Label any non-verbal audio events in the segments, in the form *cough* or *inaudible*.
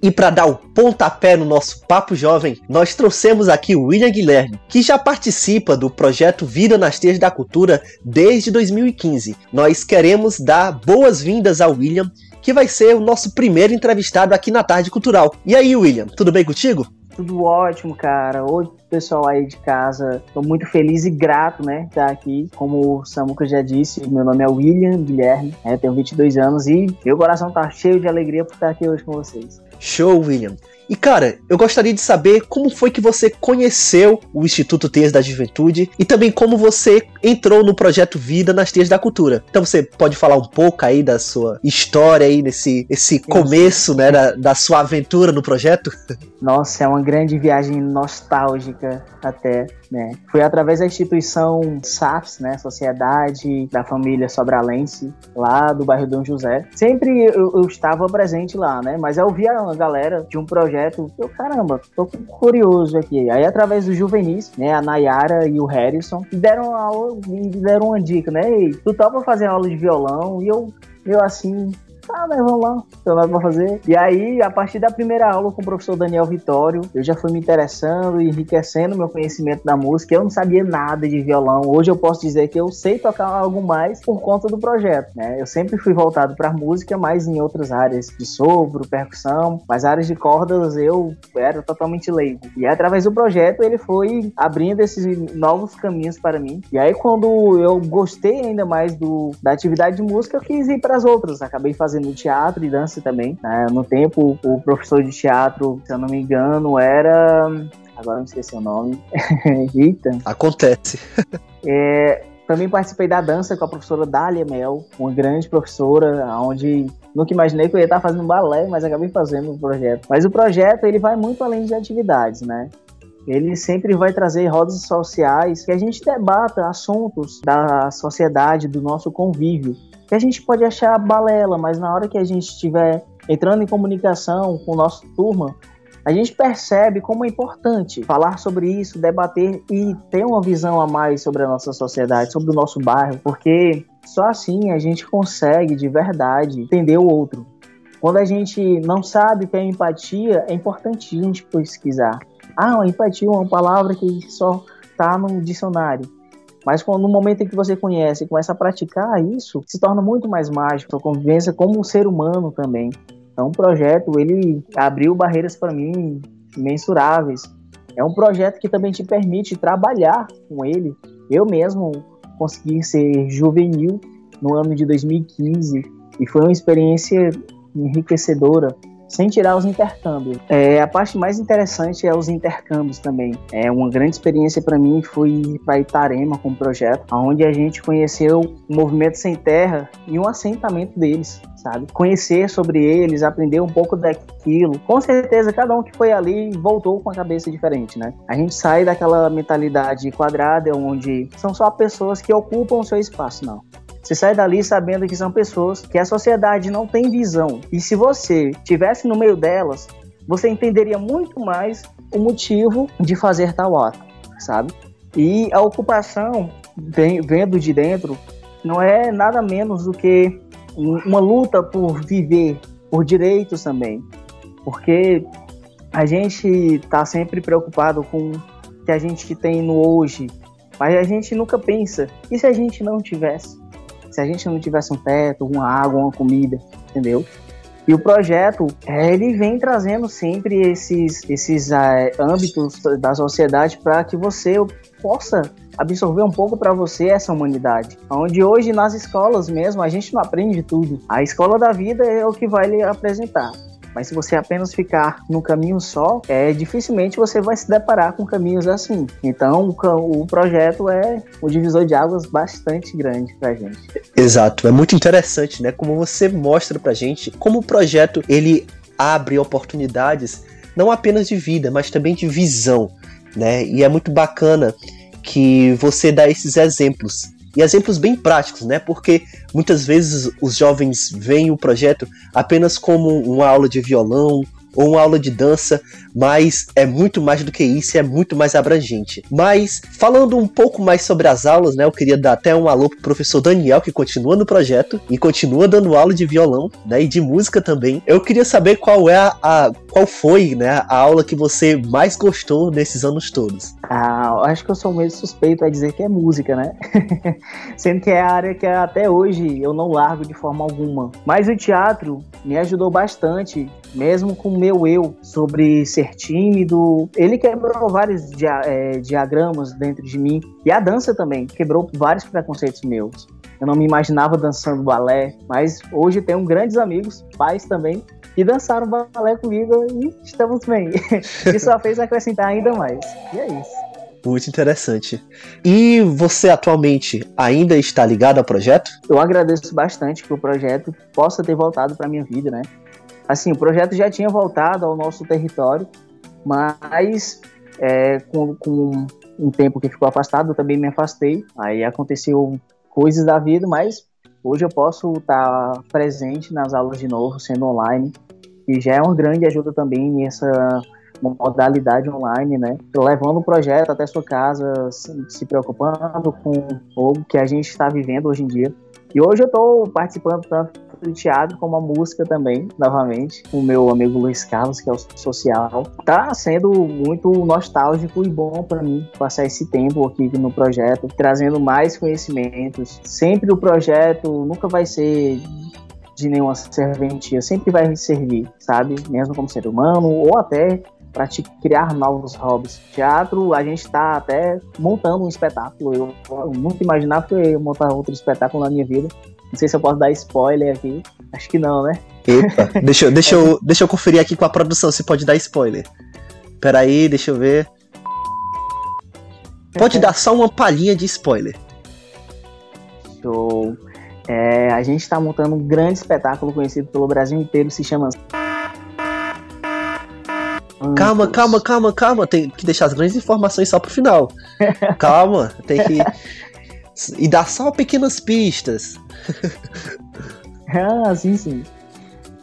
E para dar o pontapé no nosso papo jovem, nós trouxemos aqui o William Guilherme, que já participa do projeto Vida nas Teias da Cultura desde 2015. Nós queremos dar boas-vindas ao William, que vai ser o nosso primeiro entrevistado aqui na Tarde Cultural. E aí, William, tudo bem contigo? Tudo ótimo, cara. Oi, pessoal aí de casa. Estou muito feliz e grato, né, estar aqui. Como o Samuca já disse, meu nome é William Guilherme, né, tenho 22 anos e meu coração tá cheio de alegria por estar aqui hoje com vocês. Show, William. E cara, eu gostaria de saber como foi que você conheceu o Instituto Teias da Juventude e também como você entrou no projeto Vida nas Teias da Cultura. Então você pode falar um pouco aí da sua história aí nesse esse começo, né, da, da sua aventura no projeto? *laughs* Nossa, é uma grande viagem nostálgica até, né? Foi através da instituição SAFs, né, Sociedade da Família Sobralense, lá do bairro Dom José. Sempre eu, eu estava presente lá, né? Mas eu via uma galera de um projeto, eu, caramba, tô curioso aqui. Aí através do Juvenis, né, a Nayara e o Harrison, deram me deram uma dica, né? Ei, tu topa fazer aula de violão? E eu, eu assim, ah, mas vamos lá, não tem nada pra fazer. E aí, a partir da primeira aula com o professor Daniel Vitório, eu já fui me interessando e enriquecendo meu conhecimento da música. Eu não sabia nada de violão. Hoje eu posso dizer que eu sei tocar algo mais por conta do projeto, né? Eu sempre fui voltado para música, mas em outras áreas de sopro, percussão, mas áreas de cordas eu era totalmente leigo. E através do projeto ele foi abrindo esses novos caminhos para mim. E aí quando eu gostei ainda mais do da atividade de música, eu quis ir para as outras. Acabei fazendo fazendo teatro e dança também. Né? No tempo, o professor de teatro, se eu não me engano, era. Agora não esqueci o nome. *laughs* Eita. Acontece. é, também participei da dança com a professora Dália Mel, uma grande professora, onde nunca imaginei que eu ia estar fazendo balé, mas acabei fazendo o projeto. Mas o projeto ele vai muito além de atividades, né? Ele sempre vai trazer rodas sociais que a gente debata assuntos da sociedade, do nosso convívio que a gente pode achar balela, mas na hora que a gente estiver entrando em comunicação com o nosso turma, a gente percebe como é importante falar sobre isso, debater e ter uma visão a mais sobre a nossa sociedade, sobre o nosso bairro, porque só assim a gente consegue de verdade entender o outro. Quando a gente não sabe o que é empatia, é importante a gente pesquisar. Ah, empatia é uma palavra que só está no dicionário. Mas quando, no momento em que você conhece e começa a praticar isso, se torna muito mais mágico a convivência como um ser humano também. Então, o projeto ele abriu barreiras para mim mensuráveis. É um projeto que também te permite trabalhar com ele. Eu mesmo consegui ser juvenil no ano de 2015 e foi uma experiência enriquecedora sem tirar os intercâmbios. É, a parte mais interessante é os intercâmbios também. É uma grande experiência para mim foi para Itarema com o projeto, onde a gente conheceu o movimento sem terra e um assentamento deles. Sabe? Conhecer sobre eles, aprender um pouco daquilo. Com certeza, cada um que foi ali voltou com a cabeça diferente, né? A gente sai daquela mentalidade quadrada onde são só pessoas que ocupam o seu espaço, não. Você sai dali sabendo que são pessoas que a sociedade não tem visão. E se você tivesse no meio delas, você entenderia muito mais o motivo de fazer tal ato, sabe? E a ocupação, vendo de dentro, não é nada menos do que uma luta por viver, por direitos também. Porque a gente está sempre preocupado com o que a gente tem no hoje, mas a gente nunca pensa, e se a gente não tivesse? Se a gente não tivesse um teto, uma água, uma comida, entendeu? E o projeto, é, ele vem trazendo sempre esses, esses uh, âmbitos da sociedade para que você possa absorver um pouco para você essa humanidade. Onde hoje nas escolas mesmo a gente não aprende tudo. A escola da vida é o que vai lhe apresentar. Mas se você apenas ficar no caminho só, é dificilmente você vai se deparar com caminhos assim. Então, o, o projeto é um divisor de águas bastante grande pra gente. Exato, é muito interessante, né? Como você mostra pra gente como o projeto ele abre oportunidades não apenas de vida, mas também de visão, né? E é muito bacana que você dá esses exemplos e exemplos bem práticos, né? Porque muitas vezes os jovens veem o projeto apenas como uma aula de violão, ou uma aula de dança, mas é muito mais do que isso, é muito mais abrangente. Mas falando um pouco mais sobre as aulas, né, eu queria dar até um alô pro professor Daniel que continua no projeto e continua dando aula de violão, né, e de música também. Eu queria saber qual é a, a qual foi, né, a aula que você mais gostou nesses anos todos. Ah, acho que eu sou meio suspeito a dizer que é música, né? *laughs* Sendo que é a área que até hoje eu não largo de forma alguma. Mas o teatro me ajudou bastante, mesmo com meu eu, sobre ser tímido. Ele quebrou vários dia é, diagramas dentro de mim. E a dança também quebrou vários preconceitos meus. Eu não me imaginava dançando balé, mas hoje tenho grandes amigos, pais também, que dançaram balé comigo e estamos bem. *laughs* Isso só fez acrescentar ainda mais. E é isso. Muito interessante. E você atualmente ainda está ligado ao projeto? Eu agradeço bastante que o projeto possa ter voltado para minha vida, né? Assim, o projeto já tinha voltado ao nosso território, mas é, com, com um tempo que ficou afastado, eu também me afastei. Aí aconteceu coisas da vida, mas hoje eu posso estar presente nas aulas de novo, sendo online, e já é uma grande ajuda também essa modalidade online, né? Levando o projeto até sua casa, se preocupando com o que a gente está vivendo hoje em dia. E hoje eu estou participando do teatro como a música também, novamente, com o meu amigo Luiz Carlos, que é o social. Tá sendo muito nostálgico e bom para mim passar esse tempo aqui no projeto, trazendo mais conhecimentos. Sempre o projeto nunca vai ser de nenhuma serventia, sempre vai servir, sabe? Mesmo como ser humano ou até para te criar novos hobbies. Teatro, a gente está até montando um espetáculo. Eu, eu nunca imaginava que eu ia montar outro espetáculo na minha vida. Não sei se eu posso dar spoiler aqui. Acho que não, né? Eita, *laughs* deixa, eu, deixa, eu, deixa eu conferir aqui com a produção se pode dar spoiler. Peraí, deixa eu ver. Pode dar só uma palhinha de spoiler. Show. É, a gente está montando um grande espetáculo conhecido pelo Brasil inteiro, se chama Calma, calma, calma, calma. Tem que deixar as grandes informações só pro final. *laughs* calma, tem que. E dar só pequenas pistas. ah, *laughs* sim, sim.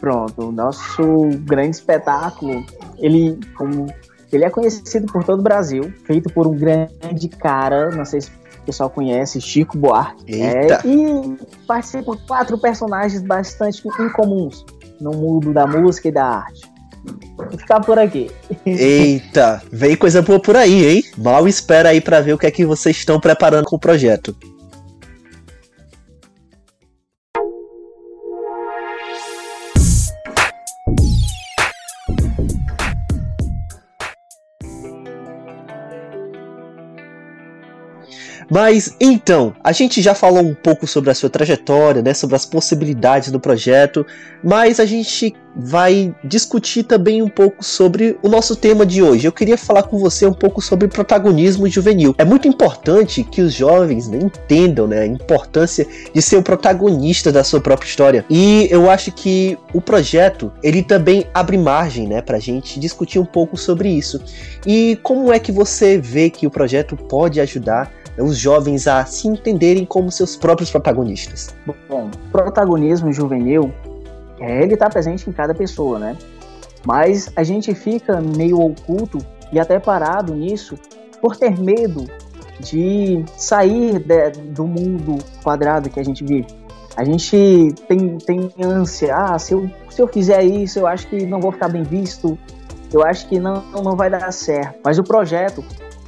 Pronto, o nosso grande espetáculo, ele, como, ele é conhecido por todo o Brasil, feito por um grande cara, não sei se o pessoal conhece, Chico Buarque. É, e participa quatro personagens bastante incomuns no mundo da música e da arte. Ficar por aqui. Eita, vem coisa boa por aí, hein? Mal espera aí para ver o que é que vocês estão preparando com o projeto. Mas então, a gente já falou um pouco sobre a sua trajetória, né, sobre as possibilidades do projeto, mas a gente vai discutir também um pouco sobre o nosso tema de hoje. Eu queria falar com você um pouco sobre protagonismo juvenil. É muito importante que os jovens né, entendam né, a importância de ser o protagonista da sua própria história. E eu acho que o projeto ele também abre margem né, para a gente discutir um pouco sobre isso. E como é que você vê que o projeto pode ajudar os jovens a se entenderem como seus próprios protagonistas? Bom, protagonismo juvenil, é, ele está presente em cada pessoa, né? Mas a gente fica meio oculto e até parado nisso por ter medo de sair de, do mundo quadrado que a gente vive. A gente tem, tem ânsia, ah, se eu, se eu fizer isso, eu acho que não vou ficar bem visto, eu acho que não, não vai dar certo. Mas o projeto,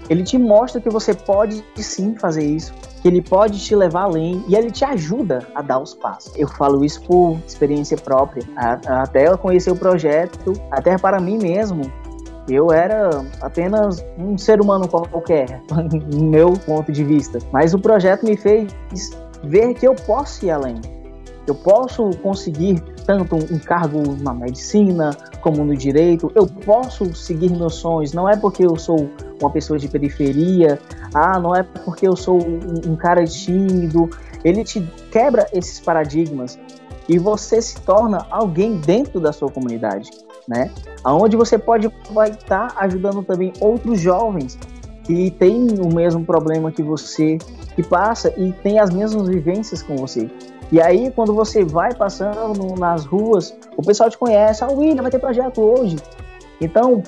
ele te mostra que você pode sim fazer isso, que ele pode te levar além e ele te ajuda a dar os passos. Eu falo isso por experiência própria. Até eu conhecer o projeto, até para mim mesmo, eu era apenas um ser humano qualquer, *laughs* no meu ponto de vista. Mas o projeto me fez ver que eu posso ir além. Eu posso conseguir tanto um cargo na medicina como no direito. Eu posso seguir meus sonhos. Não é porque eu sou uma pessoa de periferia. Ah, não é porque eu sou um, um cara tímido. Ele te quebra esses paradigmas e você se torna alguém dentro da sua comunidade, né? Aonde você pode vai estar tá ajudando também outros jovens que têm o mesmo problema que você, que passa e tem as mesmas vivências com você. E aí, quando você vai passando nas ruas, o pessoal te conhece, ah, William, vai ter projeto hoje. Então,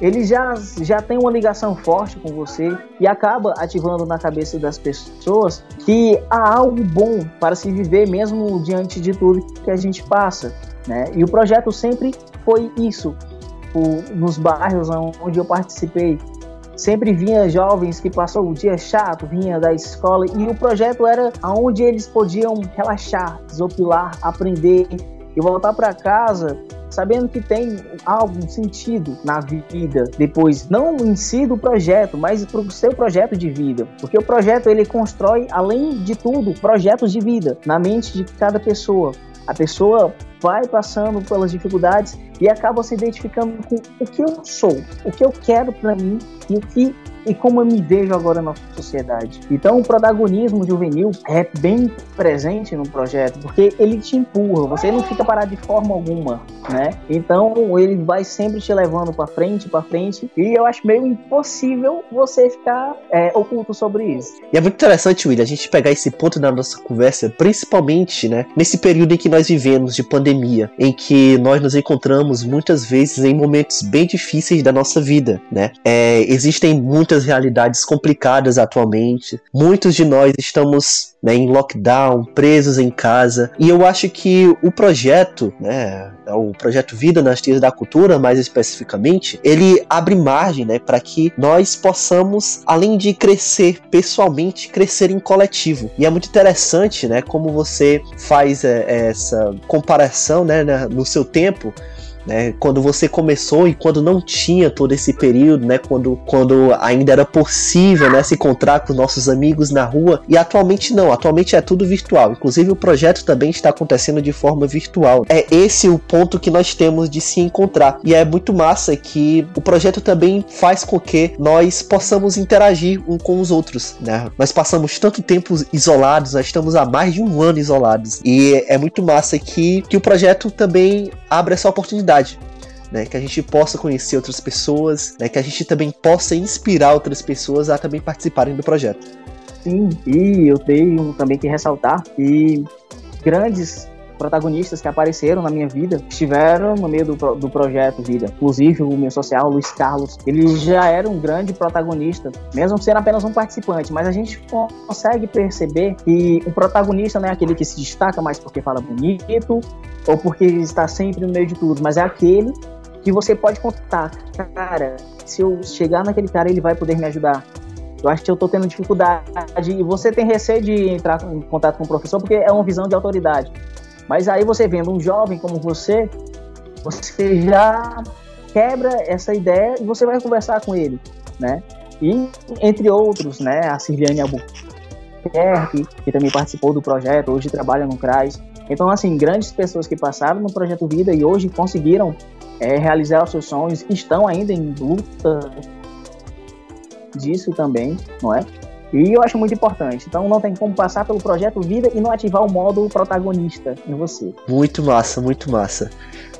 ele já, já tem uma ligação forte com você e acaba ativando na cabeça das pessoas que há algo bom para se viver mesmo diante de tudo que a gente passa. Né? E o projeto sempre foi isso. O, nos bairros onde eu participei, sempre vinha jovens que passou o dia chato, vinha da escola e o projeto era aonde eles podiam relaxar, desopilar, aprender e voltar para casa sabendo que tem algum sentido na vida depois, não em si do projeto, mas para o seu projeto de vida, porque o projeto ele constrói, além de tudo, projetos de vida na mente de cada pessoa. A pessoa vai passando pelas dificuldades e acaba se identificando com o que eu sou, o que eu quero para mim e o que e como eu me vejo agora na sociedade. Então, o protagonismo juvenil é bem presente no projeto, porque ele te empurra, você não fica parado de forma alguma, né? Então, ele vai sempre te levando para frente, para frente, e eu acho meio impossível você ficar é, oculto sobre isso. E é muito interessante, William, a gente pegar esse ponto da nossa conversa, principalmente, né, nesse período em que nós vivemos de pandemia, em que nós nos encontramos muitas vezes em momentos bem difíceis da nossa vida, né? É, existem muitas muitas realidades complicadas atualmente. Muitos de nós estamos né, em lockdown, presos em casa. E eu acho que o projeto, né, o projeto Vida nas Tias da Cultura, mais especificamente, ele abre margem né, para que nós possamos, além de crescer pessoalmente, crescer em coletivo. E é muito interessante né, como você faz é, essa comparação né, no seu tempo né? Quando você começou e quando não tinha todo esse período, né? Quando, quando ainda era possível, né? Se encontrar com nossos amigos na rua e atualmente não, atualmente é tudo virtual. Inclusive o projeto também está acontecendo de forma virtual. É esse o ponto que nós temos de se encontrar e é muito massa que o projeto também faz com que nós possamos interagir um com os outros, né? Nós passamos tanto tempo isolados, nós estamos há mais de um ano isolados e é muito massa que, que o projeto também abre essa oportunidade né, que a gente possa conhecer outras pessoas, né, que a gente também possa inspirar outras pessoas a também participarem do projeto. Sim, e eu tenho também que ressaltar que grandes protagonistas que apareceram na minha vida estiveram no meio do, do projeto Vida. Inclusive, o meu social, Luiz Carlos, ele já era um grande protagonista, mesmo sendo apenas um participante. Mas a gente consegue perceber que o protagonista não é aquele que se destaca mais porque fala bonito ou porque está sempre no meio de tudo, mas é aquele que você pode contar. Cara, se eu chegar naquele cara, ele vai poder me ajudar. Eu acho que eu estou tendo dificuldade e você tem receio de entrar em contato com o professor porque é uma visão de autoridade. Mas aí você vendo um jovem como você, você já quebra essa ideia e você vai conversar com ele, né? E entre outros, né, a Silviane Albuquerque, que também participou do projeto, hoje trabalha no CRAS. Então, assim, grandes pessoas que passaram no Projeto Vida e hoje conseguiram é, realizar os seus sonhos, estão ainda em luta disso também, não é? E eu acho muito importante. Então não tem como passar pelo projeto vida e não ativar o modo protagonista em você. Muito massa, muito massa,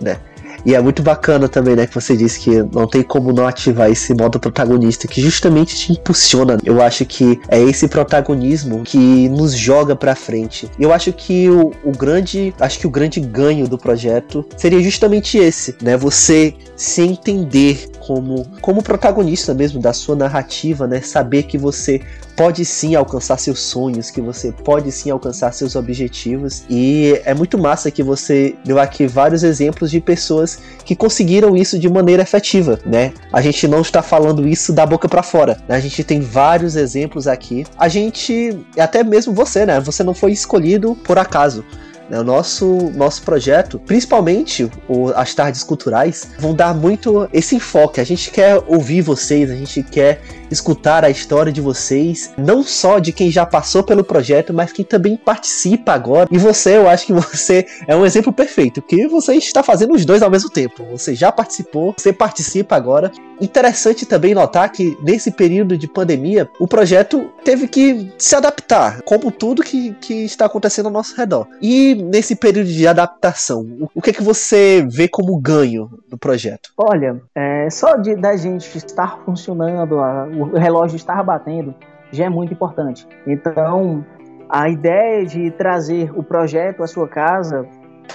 né? E é muito bacana também, né, que você disse que não tem como não ativar esse modo protagonista que justamente te impulsiona. Eu acho que é esse protagonismo que nos joga para frente. Eu acho que o, o grande, acho que o grande ganho do projeto seria justamente esse, né? Você se entender como como protagonista mesmo da sua narrativa, né? Saber que você pode sim alcançar seus sonhos, que você pode sim alcançar seus objetivos. E é muito massa que você deu aqui vários exemplos de pessoas que conseguiram isso de maneira efetiva, né? A gente não está falando isso da boca para fora, né? A gente tem vários exemplos aqui. A gente, até mesmo você, né? Você não foi escolhido por acaso. Né? O nosso, nosso projeto, principalmente o, as tardes culturais, vão dar muito esse enfoque. A gente quer ouvir vocês, a gente quer escutar a história de vocês, não só de quem já passou pelo projeto, mas quem também participa agora. E você, eu acho que você é um exemplo perfeito, que você está fazendo os dois ao mesmo tempo. Você já participou, você participa agora. Interessante também notar que nesse período de pandemia, o projeto teve que se adaptar, como tudo que, que está acontecendo ao nosso redor. E nesse período de adaptação, o que é que você vê como ganho do projeto? Olha, é, só de da gente estar funcionando, a, o relógio estar batendo, já é muito importante. Então, a ideia de trazer o projeto à sua casa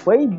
foi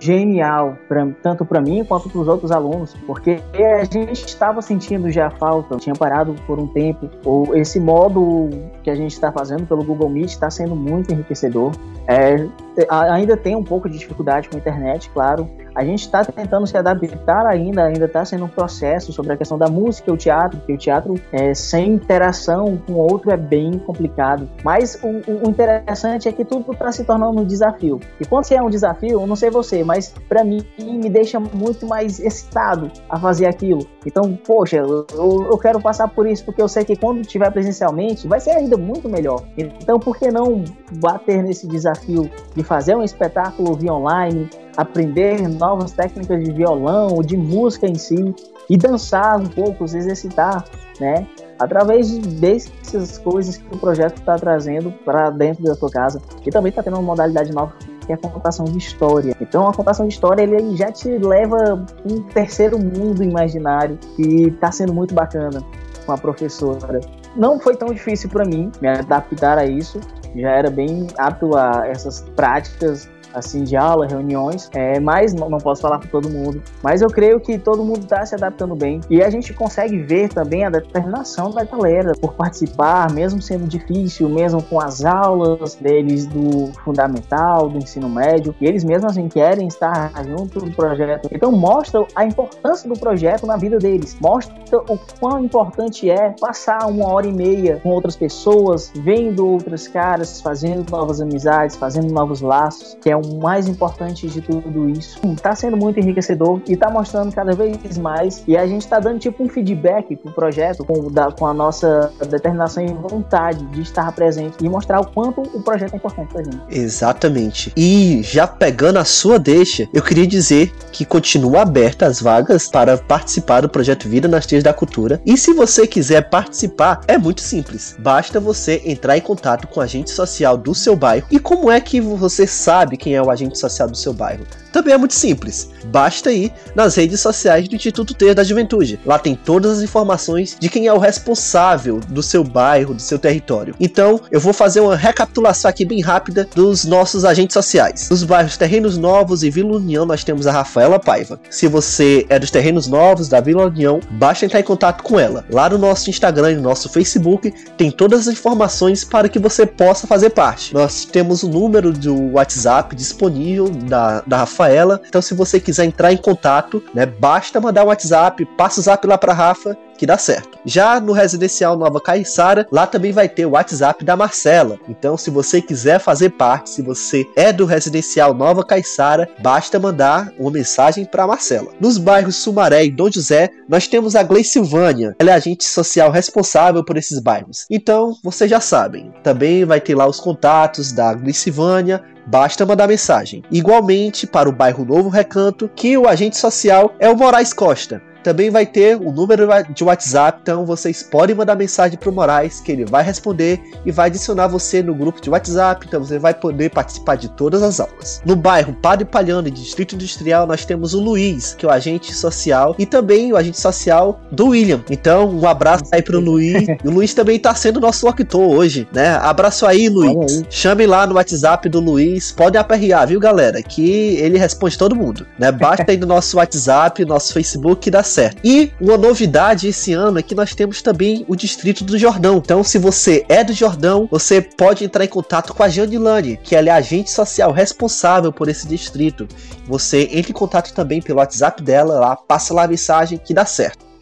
genial, pra, tanto para mim quanto para os outros alunos, porque a gente estava sentindo já falta, tinha parado por um tempo, ou esse modo que a gente está fazendo pelo Google Meet está sendo muito enriquecedor. É, ainda tem um pouco de dificuldade com a internet, claro, a gente está tentando se adaptar ainda, ainda está sendo um processo sobre a questão da música e o teatro, porque o teatro é, sem interação com o outro é bem complicado. Mas o, o interessante é que tudo está se tornando um desafio. E quando você é um desafio, não sei você, mas para mim me deixa muito mais excitado a fazer aquilo. Então, poxa, eu, eu quero passar por isso, porque eu sei que quando tiver presencialmente vai ser ainda muito melhor. Então, por que não bater nesse desafio de fazer um espetáculo via online, aprender novas técnicas de violão, de música em si, e dançar um pouco, se exercitar, né? Através dessas coisas que o projeto está trazendo para dentro da sua casa. E também está tendo uma modalidade nova que é a contação de história. Então, a contação de história ele já te leva um terceiro mundo imaginário que está sendo muito bacana com a professora. Não foi tão difícil para mim me adaptar a isso. Já era bem apto a essas práticas assim de aula, reuniões, é, mas não, posso falar para todo mundo. Mas eu creio que todo mundo está se adaptando bem e a gente consegue ver também a determinação da galera por participar, mesmo sendo difícil, mesmo com as aulas deles do fundamental, do ensino médio, e eles mesmos assim querem estar junto do projeto. Então mostra a importância do projeto na vida deles, mostra o quão importante é passar uma hora e meia com outras pessoas, vendo outras caras, fazendo novas amizades, fazendo novos laços, que é um o mais importante de tudo isso. Está sendo muito enriquecedor e está mostrando cada vez mais. E a gente está dando tipo um feedback pro projeto com, da, com a nossa determinação e vontade de estar presente e mostrar o quanto o projeto é importante pra gente. Exatamente. E já pegando a sua deixa, eu queria dizer que continua aberta as vagas para participar do projeto Vida nas Teias da Cultura. E se você quiser participar, é muito simples. Basta você entrar em contato com a agente social do seu bairro. E como é que você sabe quem é o agente social do seu bairro? Também é muito simples. Basta ir nas redes sociais do Instituto Ter da Juventude. Lá tem todas as informações de quem é o responsável do seu bairro, do seu território. Então, eu vou fazer uma recapitulação aqui bem rápida dos nossos agentes sociais. Nos bairros Terrenos Novos e Vila União, nós temos a Rafaela Paiva. Se você é dos Terrenos Novos, da Vila União, basta entrar em contato com ela. Lá no nosso Instagram e no nosso Facebook tem todas as informações para que você possa fazer parte. Nós temos o número do WhatsApp disponível da, da Rafaela. Então, se você quiser entrar em contato, né, basta mandar um WhatsApp, passa o zap lá para Rafa que dá certo. Já no residencial Nova Caiçara, lá também vai ter o WhatsApp da Marcela. Então, se você quiser fazer parte, se você é do residencial Nova Caiçara, basta mandar uma mensagem para Marcela. Nos bairros Sumaré e Dom José, nós temos a Glei Silvânia. Ela é agente social responsável por esses bairros. Então, vocês já sabem. Também vai ter lá os contatos da Glei Silvânia, basta mandar mensagem. Igualmente para o bairro Novo Recanto, que o agente social é o Moraes Costa. Também vai ter o número de WhatsApp, então vocês podem mandar mensagem para o Moraes que ele vai responder e vai adicionar você no grupo de WhatsApp, então você vai poder participar de todas as aulas. No bairro Padre Palhano, Distrito Industrial, nós temos o Luiz, que é o agente social, e também o agente social do William. Então, um abraço aí para o Luiz. *laughs* o Luiz também está sendo nosso actor hoje, né? Abraço aí, Luiz. Aí. Chame lá no WhatsApp do Luiz, pode aperrear, viu, galera? Que ele responde todo mundo, né? Basta aí no nosso WhatsApp, nosso Facebook da certo. E uma novidade esse ano é que nós temos também o distrito do Jordão. Então, se você é do Jordão, você pode entrar em contato com a Janilane, que ela é agente social responsável por esse distrito. Você entra em contato também pelo WhatsApp dela, lá passa lá a mensagem que dá certo.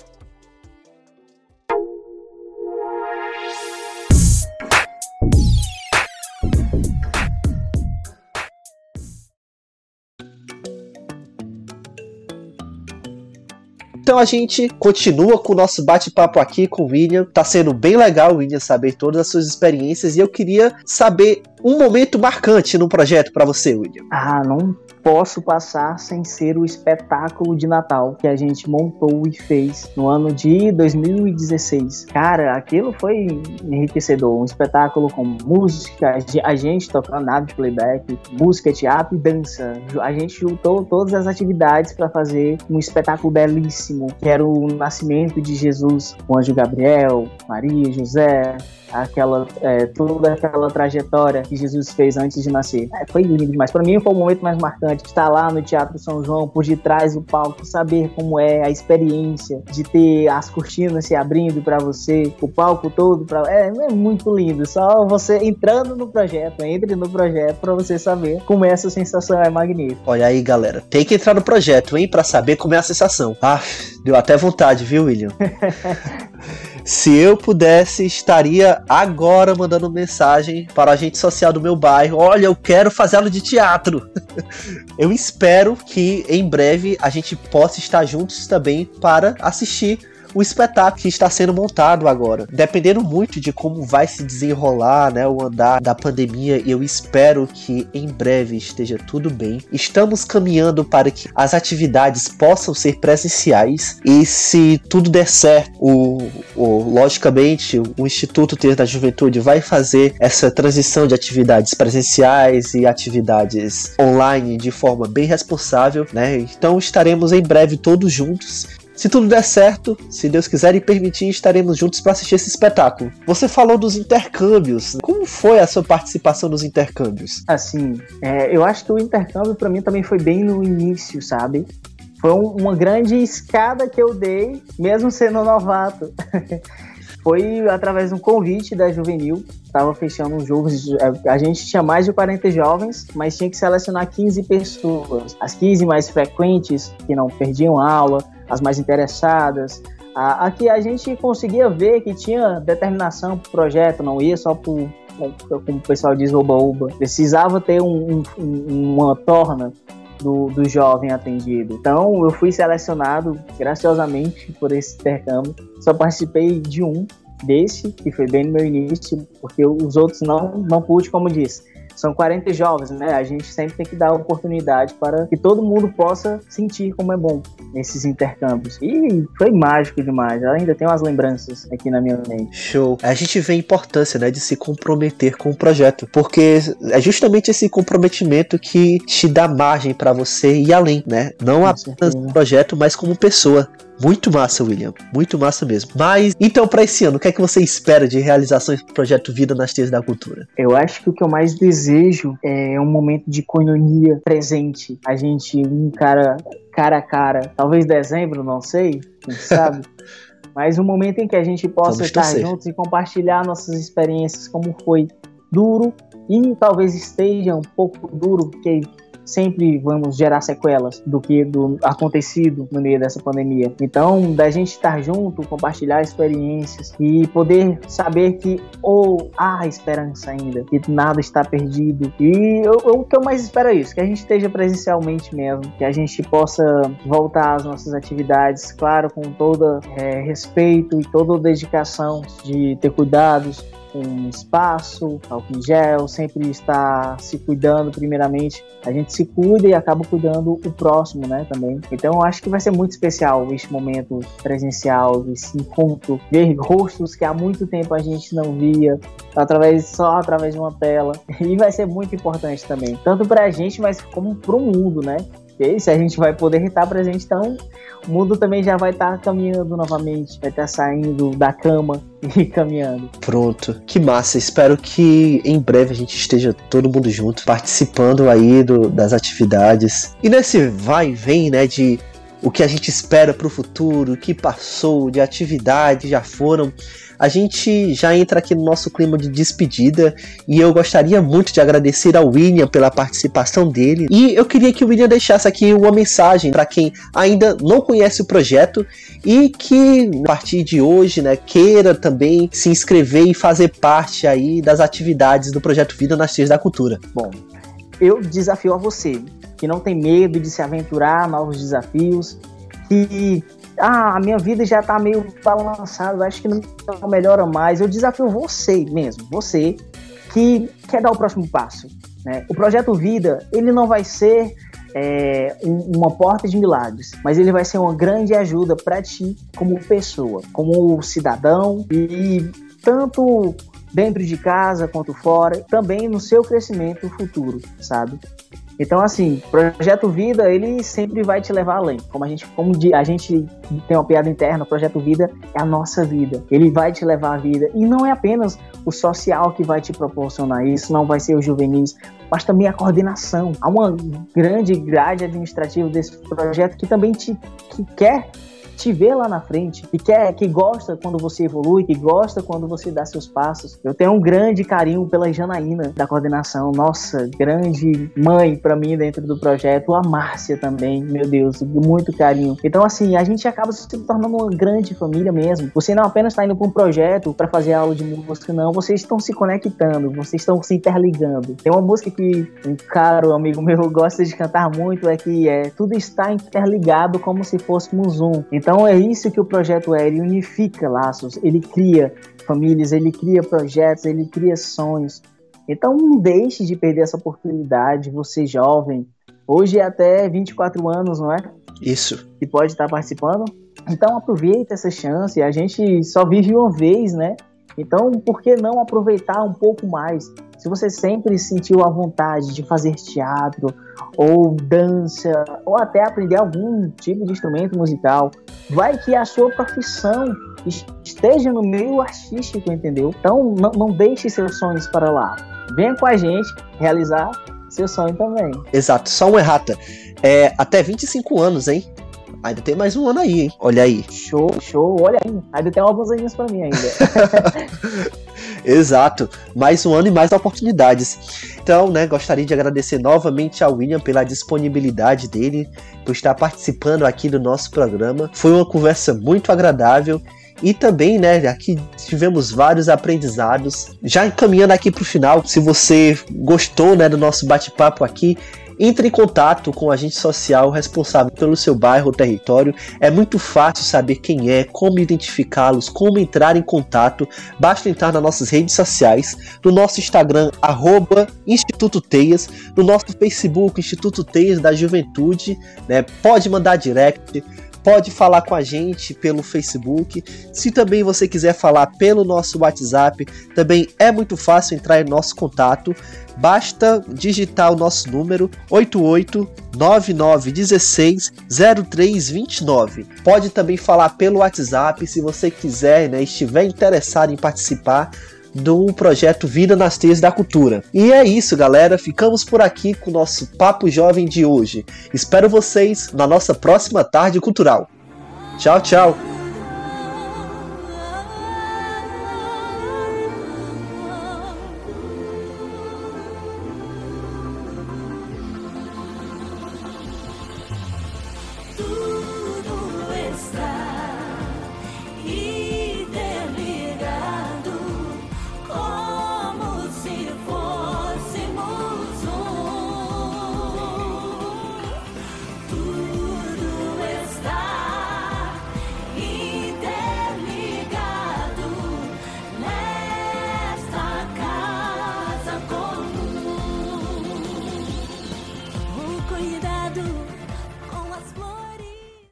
Então a gente continua com o nosso bate-papo aqui com o William. Tá sendo bem legal, William, saber todas as suas experiências. E eu queria saber um momento marcante no projeto para você, William. Ah, não posso passar sem ser o espetáculo de Natal que a gente montou e fez no ano de 2016. Cara, aquilo foi enriquecedor. Um espetáculo com música, a gente tocando nada de playback, música, teatro e dança. A gente juntou todas as atividades para fazer um espetáculo belíssimo, que era o nascimento de Jesus, o anjo Gabriel, Maria, José, aquela é, toda aquela trajetória que Jesus fez antes de nascer. É, foi lindo demais. Para mim foi o momento mais marcante estar lá no Teatro São João, por detrás do palco, saber como é a experiência de ter as cortinas se abrindo para você, o palco todo para é, é muito lindo. Só você entrando no projeto, entre no projeto para você saber como é essa sensação é magnífica. Olha aí, galera, tem que entrar no projeto, hein, para saber como é a sensação. Ah, deu até vontade, viu, William? *laughs* Se eu pudesse, estaria agora mandando mensagem para a agente social do meu bairro. Olha, eu quero fazer aula de teatro. *laughs* eu espero que em breve a gente possa estar juntos também para assistir o espetáculo que está sendo montado agora. Dependendo muito de como vai se desenrolar, né, o andar da pandemia, eu espero que em breve esteja tudo bem. Estamos caminhando para que as atividades possam ser presenciais e se tudo der certo, o, o logicamente o Instituto Ter da Juventude vai fazer essa transição de atividades presenciais e atividades online de forma bem responsável, né? Então estaremos em breve todos juntos se tudo der certo, se Deus quiser e permitir, estaremos juntos para assistir esse espetáculo. Você falou dos intercâmbios. Como foi a sua participação nos intercâmbios? Assim, é, eu acho que o intercâmbio para mim também foi bem no início, sabe? Foi um, uma grande escada que eu dei, mesmo sendo novato. *laughs* foi através de um convite da Juvenil. Estava fechando um jogo. A gente tinha mais de 40 jovens, mas tinha que selecionar 15 pessoas. As 15 mais frequentes, que não perdiam aula, as mais interessadas. Aqui a gente conseguia ver que tinha determinação para o projeto, não ia só por, como o pessoal diz, oba-oba. Precisava ter um, um, uma torna do, do jovem atendido. Então eu fui selecionado graciosamente por esse intercâmbio. Só participei de um desse, que foi bem no meu início, porque os outros não, não pude, como disse são 40 jovens, né? A gente sempre tem que dar oportunidade para que todo mundo possa sentir como é bom nesses intercâmbios. E foi mágico demais. Eu ainda tenho umas lembranças aqui na minha mente. Show. A gente vê a importância, né, de se comprometer com o projeto, porque é justamente esse comprometimento que te dá margem para você ir além, né? Não apenas no projeto, mas como pessoa. Muito massa, William. Muito massa mesmo. Mas, então, para esse ano, o que é que você espera de realizações do projeto Vida nas Teias da Cultura? Eu acho que o que eu mais desejo é um momento de coinonia presente. A gente, um cara, cara a cara. Talvez dezembro, não sei, quem *laughs* sabe. Mas um momento em que a gente possa Vamos estar torcer. juntos e compartilhar nossas experiências, como foi duro e talvez esteja um pouco duro, porque sempre vamos gerar sequelas do que do acontecido no meio dessa pandemia. Então, da gente estar junto, compartilhar experiências e poder saber que ou há esperança ainda, que nada está perdido. E eu, eu, o que eu mais espero é isso, que a gente esteja presencialmente mesmo, que a gente possa voltar às nossas atividades, claro, com todo é, respeito e toda dedicação de ter cuidados com espaço, álcool em gel, sempre está se cuidando primeiramente. A gente se cuida e acaba cuidando o próximo, né, também. Então eu acho que vai ser muito especial este momento presencial, esse encontro, ver rostos que há muito tempo a gente não via, através só através de uma tela. *laughs* E vai ser muito importante também, tanto para a gente, mas como para o mundo, né? Se a gente vai poder estar presente, então o mundo também já vai estar caminhando novamente, vai estar saindo da cama *laughs* e caminhando. Pronto, que massa. Espero que em breve a gente esteja todo mundo junto, participando aí do, das atividades. E nesse vai e vem, né, de o que a gente espera para o futuro, o que passou, de atividades já foram a gente já entra aqui no nosso clima de despedida e eu gostaria muito de agradecer ao William pela participação dele. E eu queria que o William deixasse aqui uma mensagem para quem ainda não conhece o projeto e que a partir de hoje, né, queira também se inscrever e fazer parte aí das atividades do projeto Vida nas Trilhas da Cultura. Bom, eu desafio a você que não tem medo de se aventurar a novos desafios, que ah, a minha vida já tá meio balançada, acho que não melhora mais. Eu desafio você mesmo, você que quer dar o próximo passo. Né? O projeto Vida, ele não vai ser é, um, uma porta de milagres, mas ele vai ser uma grande ajuda para ti como pessoa, como cidadão e tanto dentro de casa quanto fora, também no seu crescimento futuro, sabe? Então, assim, Projeto Vida, ele sempre vai te levar além. Como a gente, como a gente tem uma piada interna, Projeto Vida é a nossa vida. Ele vai te levar à vida. E não é apenas o social que vai te proporcionar isso, não vai ser o juvenis, mas também a coordenação. Há uma grande grade administrativa desse projeto que também te que quer te vê lá na frente, que quer, que gosta quando você evolui, que gosta quando você dá seus passos. Eu tenho um grande carinho pela Janaína da coordenação, nossa, grande mãe para mim dentro do projeto, a Márcia também, meu Deus, muito carinho. Então assim, a gente acaba se tornando uma grande família mesmo. Você não apenas está indo para um projeto para fazer aula de música, não, vocês estão se conectando, vocês estão se interligando. Tem uma música que um caro amigo meu *laughs* gosta de cantar muito, é que é tudo está interligado como se fôssemos um. Então então é isso que o projeto é, ele unifica laços, ele cria famílias, ele cria projetos, ele cria sonhos. Então não deixe de perder essa oportunidade, você jovem, hoje é até 24 anos, não é? Isso. Que pode estar participando. Então aproveite essa chance, a gente só vive uma vez, né? Então, por que não aproveitar um pouco mais? Se você sempre sentiu a vontade de fazer teatro, ou dança, ou até aprender algum tipo de instrumento musical, vai que a sua profissão esteja no meio artístico, entendeu? Então, não, não deixe seus sonhos para lá. Venha com a gente realizar seu sonho também. Exato, só uma errata. É, até 25 anos, hein? Ainda tem mais um ano aí, hein? Olha aí. Show, show, olha aí. Ainda tem alguns aninhos pra mim ainda. *laughs* Exato, mais um ano e mais oportunidades. Então, né, gostaria de agradecer novamente ao William pela disponibilidade dele, por estar participando aqui do nosso programa. Foi uma conversa muito agradável e também, né, aqui tivemos vários aprendizados. Já encaminhando aqui para o final, se você gostou, né, do nosso bate-papo aqui, entre em contato com o agente social responsável pelo seu bairro ou território. É muito fácil saber quem é, como identificá-los, como entrar em contato. Basta entrar nas nossas redes sociais, no nosso Instagram, arroba Instituto Teias, no nosso Facebook, Instituto Teias da Juventude. Né? Pode mandar direct pode falar com a gente pelo Facebook. Se também você quiser falar pelo nosso WhatsApp, também é muito fácil entrar em nosso contato. Basta digitar o nosso número 8899160329. Pode também falar pelo WhatsApp se você quiser, né, estiver interessado em participar do projeto Vida nas Teias da Cultura. E é isso, galera. Ficamos por aqui com o nosso Papo Jovem de hoje. Espero vocês na nossa próxima tarde cultural. Tchau, tchau.